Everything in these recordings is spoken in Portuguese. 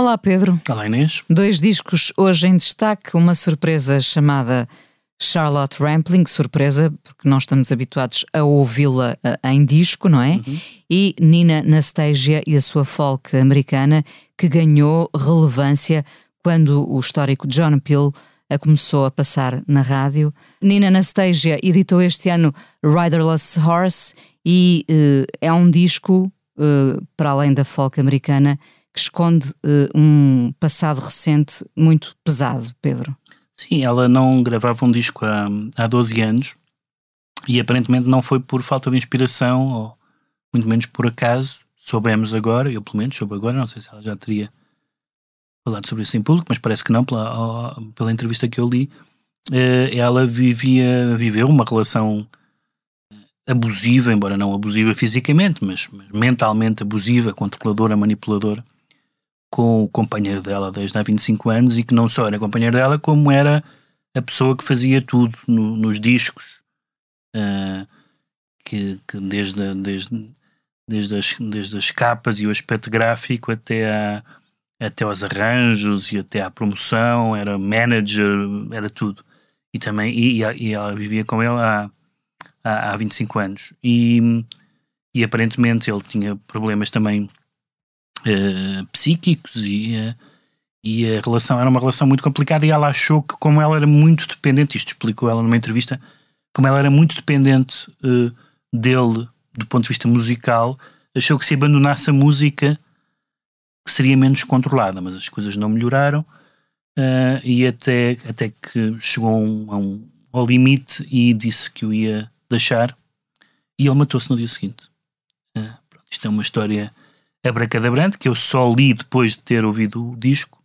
Olá, Pedro. Olá, Inês. Dois discos hoje em destaque, uma surpresa chamada Charlotte Rampling, surpresa, porque nós estamos habituados a ouvi-la uh, em disco, não é? Uhum. E Nina Nastasia e a sua folk americana, que ganhou relevância quando o histórico John Peel a começou a passar na rádio. Nina Nastasia editou este ano Riderless Horse e uh, é um disco, uh, para além da folk americana, que esconde uh, um passado recente muito pesado, Pedro. Sim, ela não gravava um disco há, há 12 anos e aparentemente não foi por falta de inspiração ou muito menos por acaso. Soubemos agora, eu pelo menos soube agora, não sei se ela já teria falado sobre isso em público, mas parece que não, pela, pela entrevista que eu li. Uh, ela vivia, viveu uma relação abusiva, embora não abusiva fisicamente, mas, mas mentalmente abusiva, controladora, manipuladora, com o companheiro dela desde há 25 anos e que não só era companheiro dela, como era a pessoa que fazia tudo no, nos discos, uh, que, que, desde, desde, desde, as, desde as capas e o aspecto gráfico até, a, até aos arranjos e até à promoção, era manager, era tudo. E também e, e ela vivia com ele há, há, há 25 anos. E, e aparentemente ele tinha problemas também uh, psíquicos e, uh, e a relação era uma relação muito complicada e ela achou que como ela era muito dependente, isto explicou ela numa entrevista, como ela era muito dependente uh, dele do ponto de vista musical, achou que se abandonasse a música seria menos controlada, mas as coisas não melhoraram uh, e até, até que chegou um, um, ao limite e disse que o ia deixar e ele matou-se no dia seguinte. Uh, isto é uma história abracadabrante, que eu só li depois de ter ouvido o disco.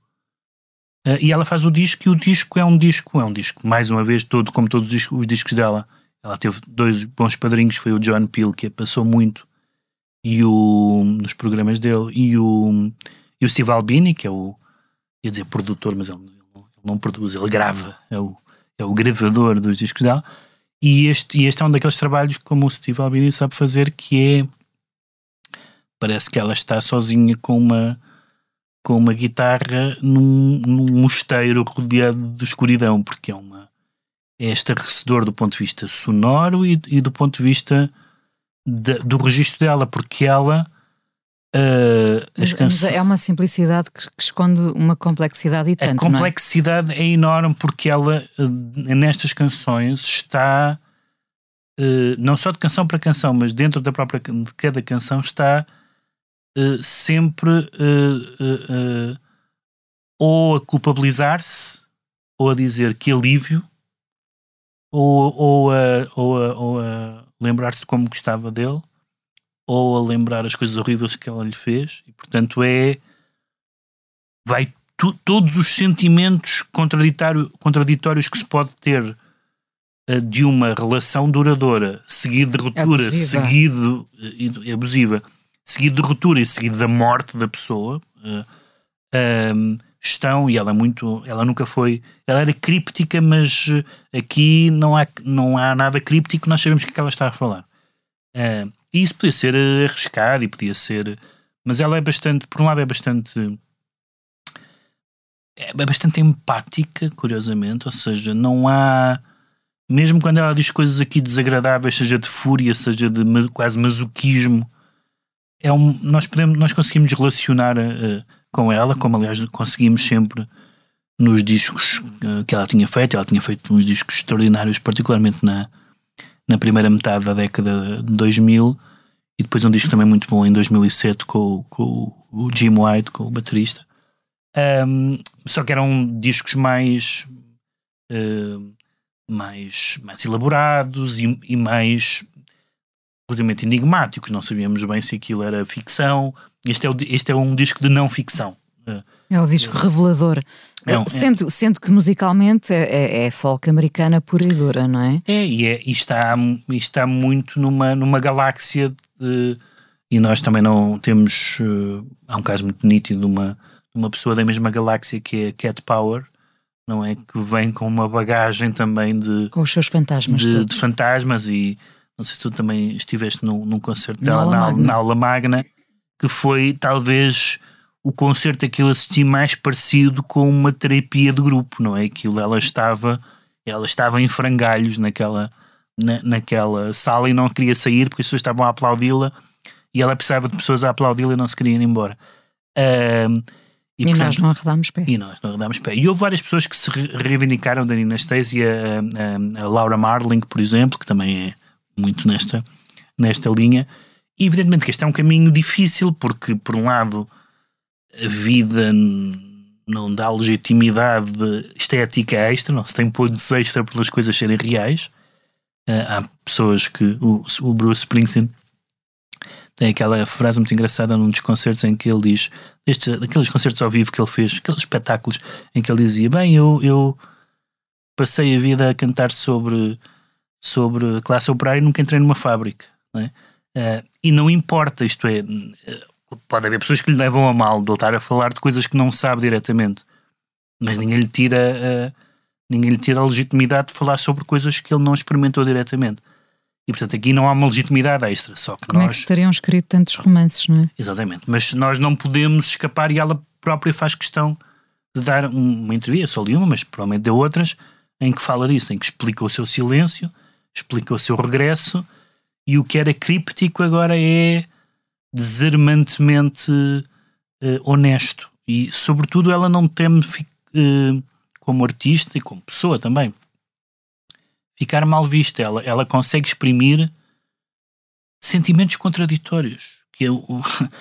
Uh, e ela faz o disco e o disco é um disco, é um disco, mais uma vez, todo como todos os discos, os discos dela. Ela teve dois bons padrinhos, foi o John Peel, que a passou muito e o, nos programas dele, e o, e o Steve Albini, que é o, ia dizer produtor, mas ele, ele não produz, ele grava, é o, é o gravador dos discos dela. E este, e este é um daqueles trabalhos como o Steve Albini sabe fazer, que é parece que ela está sozinha com uma com uma guitarra num, num mosteiro rodeado de escuridão, porque é uma é estarrecedor do ponto de vista sonoro e, e do ponto de vista de, do registro dela, porque ela uh, mas é uma simplicidade que, que, esconde uma complexidade e tanto. A complexidade é? é? enorme porque ela uh, nestas canções está uh, não só de canção para canção, mas dentro da própria de cada canção está uh, sempre uh, ou a culpabilizar-se, ou a dizer que alívio, ou, ou a, ou a, ou a lembrar-se de como gostava dele, ou a lembrar as coisas horríveis que ela lhe fez, e portanto é. vai tu, todos os sentimentos contraditórios que se pode ter de uma relação duradoura, seguido de ruptura, abusiva. seguido e abusiva, seguido de ruptura e seguido da morte da pessoa, uh, um, estão, e ela é muito, ela nunca foi, ela era críptica, mas aqui não há, não há nada críptico, nós sabemos o que, é que ela está a falar. Uh, e isso podia ser arriscado e podia ser, mas ela é bastante, por um lado é bastante é bastante empática, curiosamente, ou seja, não há mesmo quando ela diz coisas aqui desagradáveis, seja de fúria, seja de quase masoquismo, é um, nós, podemos, nós conseguimos relacionar uh, com ela, como aliás conseguimos sempre nos discos uh, que ela tinha feito. Ela tinha feito uns discos extraordinários, particularmente na, na primeira metade da década de 2000, e depois um disco também muito bom em 2007 com, com o Jim White, com o baterista. Um, só que eram discos mais. Uh, mais, mais elaborados e, e mais relativamente enigmáticos, não sabíamos bem se aquilo era ficção. Este é, o, este é um disco de não ficção. É o disco revelador. É um- é- sendo, sendo que musicalmente é, é- é folk americana pura e dura, não é? É, e, é, e está, e está muito numa, numa galáxia de, e nós também não temos. eh, há um caso muito nítido de uma, uma pessoa da mesma galáxia que é a Cat Power, não é? Que vem com uma bagagem também de, Com os seus fantasmas de, de fantasmas e não sei se tu também estiveste num, num concerto Na dela na, Magna. na aula magna, que foi talvez o concerto a que eu assisti mais parecido com uma terapia de grupo, não é? Aquilo ela estava, ela estava em frangalhos naquela, na, naquela sala e não queria sair porque as pessoas estavam a aplaudi-la e ela precisava de pessoas a aplaudi-la e não se queria ir embora. Ahm, E, portanto, nós não arredámos pé. e nós não arredámos pé. E houve várias pessoas que se re- reivindicaram da Nina Stacy, a, a- a Laura Marling, por exemplo, que também é muito nesta, nesta linha. E evidentemente que este é um caminho difícil, porque, por um lado, a vida não dá legitimidade estética extra, não se tem pontos extra pelas coisas serem reais. Ah, há pessoas que. O, o Bruce Springsteen tem aquela frase muito engraçada num dos concertos em que ele diz, estes, aqueles concertos ao vivo que ele fez, aqueles espetáculos em que ele dizia: Bem, eu, eu passei a vida a cantar sobre, sobre classe operária e nunca entrei numa fábrica. não é? Ah, e não importa, isto é, eh, pode haver pessoas que lhe levam a mal de ele estar a falar de coisas que não sabe diretamente, mas ninguém lhe tira, ah, ninguém lhe tira a legitimidade de falar sobre coisas que ele não experimentou diretamente. E portanto aqui não há uma legitimidade extra, só que Como é nós. que se teriam escrito tantos romances, não é? Exatamente, mas nós não podemos escapar e ela própria faz questão de dar um- uma entrevista, só li uma, mas provavelmente deu outras, em que fala disso, em que explica o seu silêncio, explica o seu regresso e o que era críptico agora é desarmantemente eh, honesto e sobretudo ela não teme eh, como artista e como pessoa também ficar mal vista, ela, ela consegue exprimir sentimentos contraditórios que é o,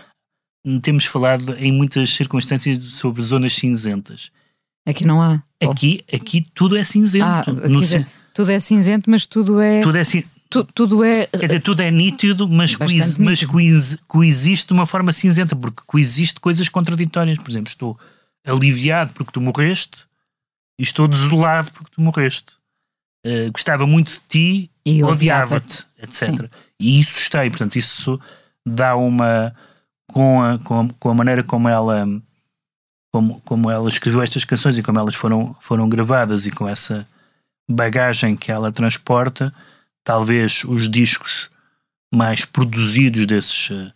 temos falado em muitas circunstâncias sobre zonas cinzentas. Aqui não há. Aqui, aqui tudo é cinzento. Ah, No dizer, tudo é cinzento, mas tudo é. tudo é tu- tudo é. Quer dizer, tudo é nítido, mas, coexi- mas coexi- coexiste de uma forma cinzenta, porque coexiste coisas contraditórias. Por exemplo, estou aliviado porque tu morreste e estou desolado porque tu morreste. Eh, gostava muito de ti, E odiava-te, etc. E isso está aí, portanto, isso dá uma. Com a, com a, com a maneira como ela. Como, como ela escreveu estas canções e como elas foram, foram gravadas e com essa bagagem que ela transporta, talvez os discos mais produzidos desses. eh,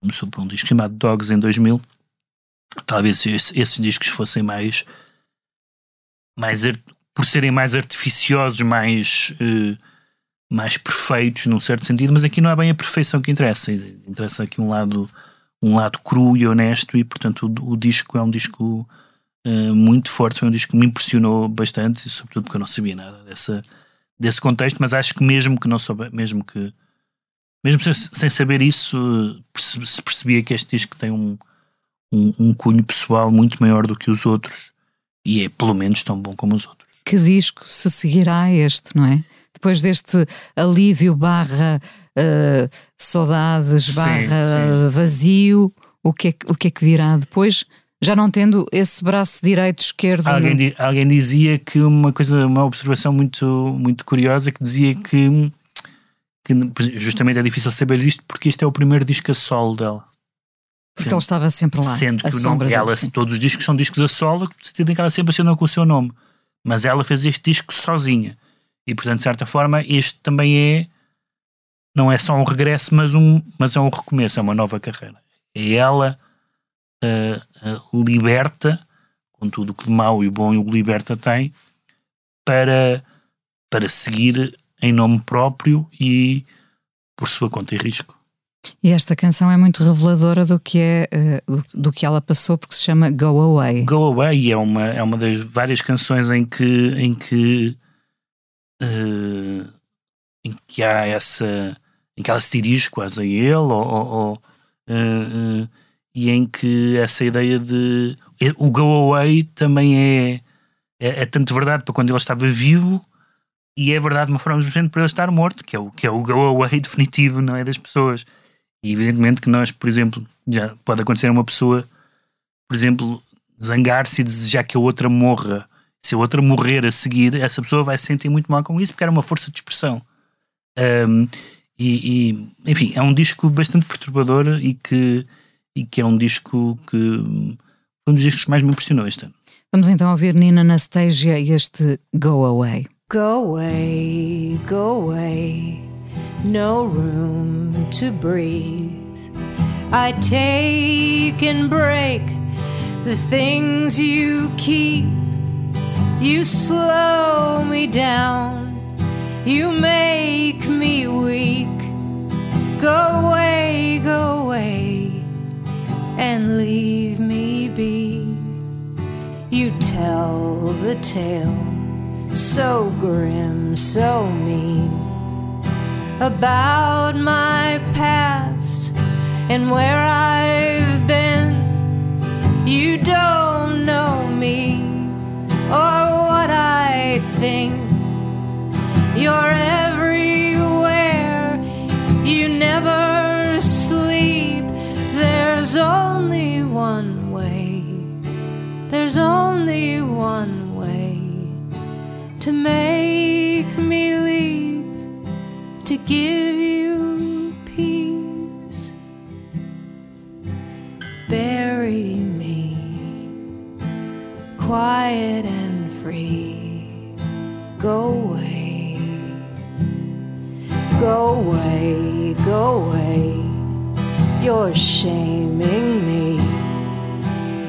Começou por um disco chamado Dogs em 2000. Talvez esse- esses discos fossem mais. mais por serem mais artificiosos, mais. eh, mais perfeitos num certo sentido, mas aqui não é bem a perfeição que interessa. Interessa aqui um lado, um lado cru e honesto, e portanto o, o disco é um disco eh, muito forte, foi um disco que me impressionou bastante, e sobretudo porque eu não sabia nada dessa, desse contexto, mas acho que mesmo que não souber, mesmo que mesmo sem, sem saber isso, se percebia que este disco tem um, um, um cunho pessoal muito maior do que os outros e é pelo menos tão bom como os outros. Que disco se seguirá a este, não é? Depois deste alívio barra eh, saudades Sim, barra sim. vazio, o que, é, o que é que virá depois? Já não tendo esse braço direito, esquerdo. Alguém, di- alguém dizia que uma coisa, uma observação muito, muito curiosa que dizia que, que justamente é difícil saber isto porque este é o primeiro disco a solo dela. porque ele estava sempre lá. Sendo que o nome, dele, ela, sim. todos os discos são discos a solo, que que ela sempre assinou com o seu nome. Mas ela fez este disco sozinha. E portanto, de certa forma, este também é não é só um regresso, mas, um, mas é um recomeço, é uma nova carreira. É ela ah, liberta, com tudo o que de mau e bom o liberta tem, para, para seguir em nome próprio e por sua conta e risco. E esta canção é muito reveladora do que é eh, do, do que ela passou, porque se chama Go Away. Go Away é uma, é uma das várias canções em que, em que, eh, em que há essa. em que ela se dirige quase a ele, ou, ou- eh, eh, e em que essa ideia de. O Go Away também é, é, é tanto verdade para quando ele estava vivo. E é verdade de uma forma diferente para ele estar morto, que é o, que é o go away definitivo, não é? Das pessoas. E evidentemente que nós, por exemplo, já pode acontecer a uma pessoa, por exemplo, zangar-se e desejar que a outra morra. Se a outra morrer a seguir, essa pessoa vai se sentir muito mal com isso porque era uma força de expressão. Um, e, e, enfim, é um disco bastante perturbador e que, e que é um disco que foi um dos discos que mais me impressionou este ano. Vamos então ouvir Nina Anastasia e este Go Away. Go away, go away, no room to breathe. I take and break the things you keep. You slow me down, you make me tale. So grim, so mean about my past and where I've You're shaming me.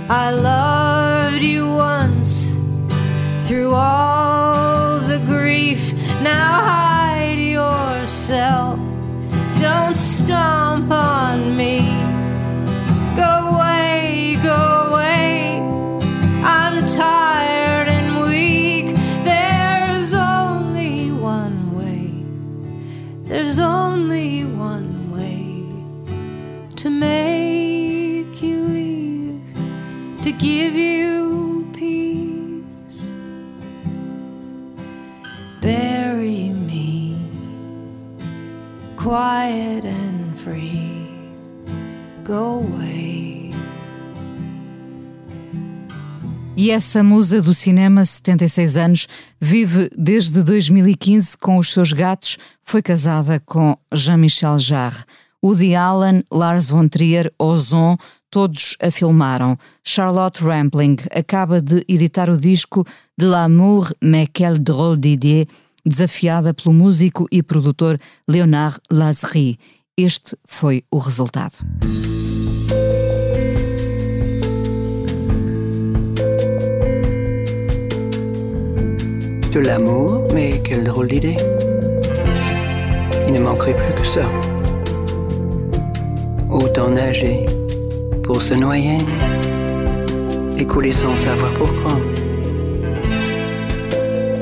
I loved you once through all the grief. Now hide yourself. Don't stomp E essa musa do cinema, 76 anos, vive desde 2015 com os seus gatos, foi casada com Jean-Michel Jarre. Woody Allen, Lars von Trier, Ozon, todos a filmaram. Charlotte Rampling acaba de editar o disco De l'amour, mais quel drôle d'idée, desafiada pelo músico e produtor Leonard Lazary. Este foi o resultado. De l'amour, mais quelle drôle d'idée. Il ne manquerait plus que ça. Autant nager pour se noyer et couler sans savoir pourquoi.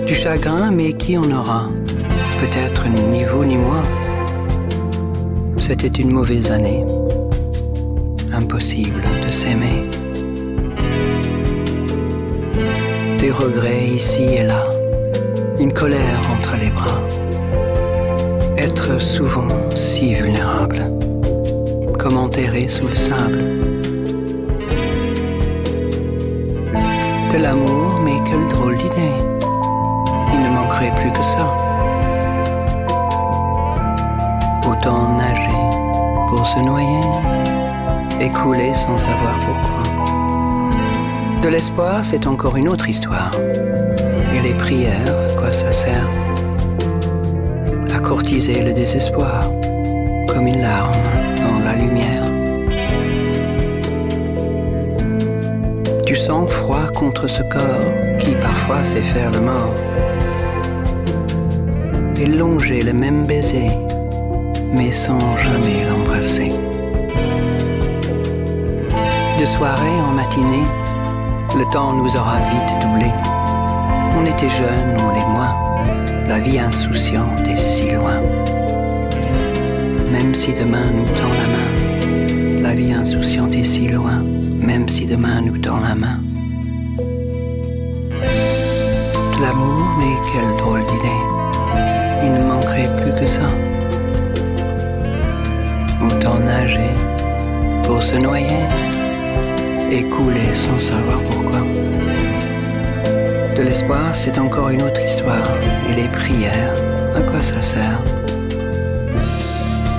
Du chagrin, mais qui en aura? Peut-être ni vous ni moi. C'était une mauvaise année. Impossible de s'aimer. Des regrets ici et là. Une colère entre les bras. Être souvent si vulnérable. Comme enterré sous le sable. De l'amour, mais quelle drôle d'idée. Il ne manquerait plus que ça. Autant nager pour se noyer et couler sans savoir pourquoi. De l'espoir, c'est encore une autre histoire. Les prières, à quoi ça sert À courtiser le désespoir, comme une larme dans la lumière. Du sang froid contre ce corps qui parfois sait faire le mort. Et longer le même baiser, mais sans jamais l'embrasser. De soirée en matinée, le temps nous aura vite doublé. On était jeunes, on et moi, la vie insouciante est si loin. Même si demain nous tend la main, la vie insouciante est si loin, même si demain nous tend la main. De l'amour, mais quelle drôle d'idée, il ne manquerait plus que ça. Autant nager pour se noyer et couler sans savoir pourquoi. L'espoir, c'est encore une autre histoire. Et les prières, à quoi ça sert?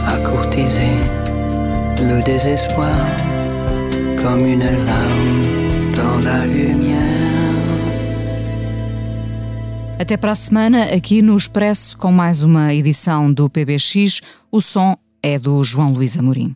À courtiser le désespoir comme une larme dans la lumière. Até para a semana, aqui no Expresso, com mais uma edição do PBX. O som é do João Luís Amorim.